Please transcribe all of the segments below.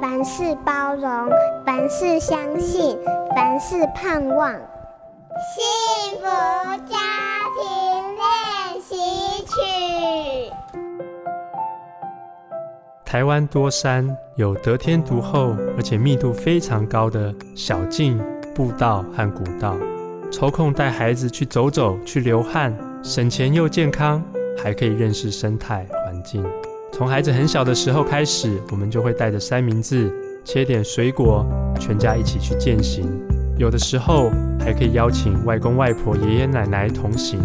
凡事包容，凡事相信，凡事盼望。幸福家庭练习曲。台湾多山，有得天独厚而且密度非常高的小径、步道和古道，抽空带孩子去走走，去流汗，省钱又健康，还可以认识生态环境。从孩子很小的时候开始，我们就会带着三明治，切点水果，全家一起去健行。有的时候还可以邀请外公外婆、爷爷奶奶同行。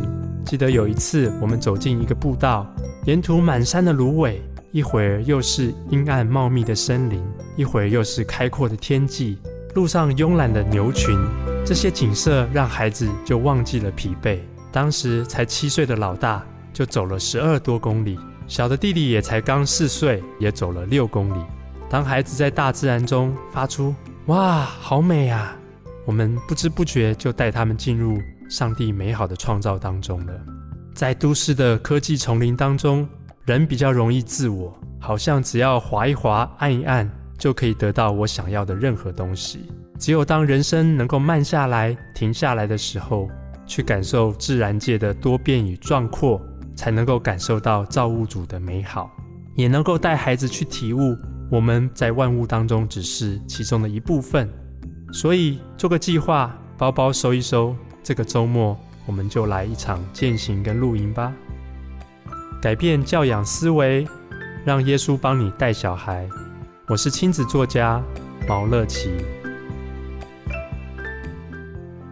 记得有一次，我们走进一个步道，沿途满山的芦苇，一会儿又是阴暗茂密的森林，一会儿又是开阔的天际，路上慵懒的牛群，这些景色让孩子就忘记了疲惫。当时才七岁的老大就走了十二多公里，小的弟弟也才刚四岁，也走了六公里。当孩子在大自然中发出“哇，好美啊”，我们不知不觉就带他们进入上帝美好的创造当中了。在都市的科技丛林当中，人比较容易自我，好像只要滑一滑、按一按，就可以得到我想要的任何东西。只有当人生能够慢下来、停下来的时候，去感受自然界的多变与壮阔，才能够感受到造物主的美好，也能够带孩子去体悟我们在万物当中只是其中的一部分。所以做个计划，包包收一收，这个周末我们就来一场践行跟露营吧。改变教养思维，让耶稣帮你带小孩。我是亲子作家毛乐祈。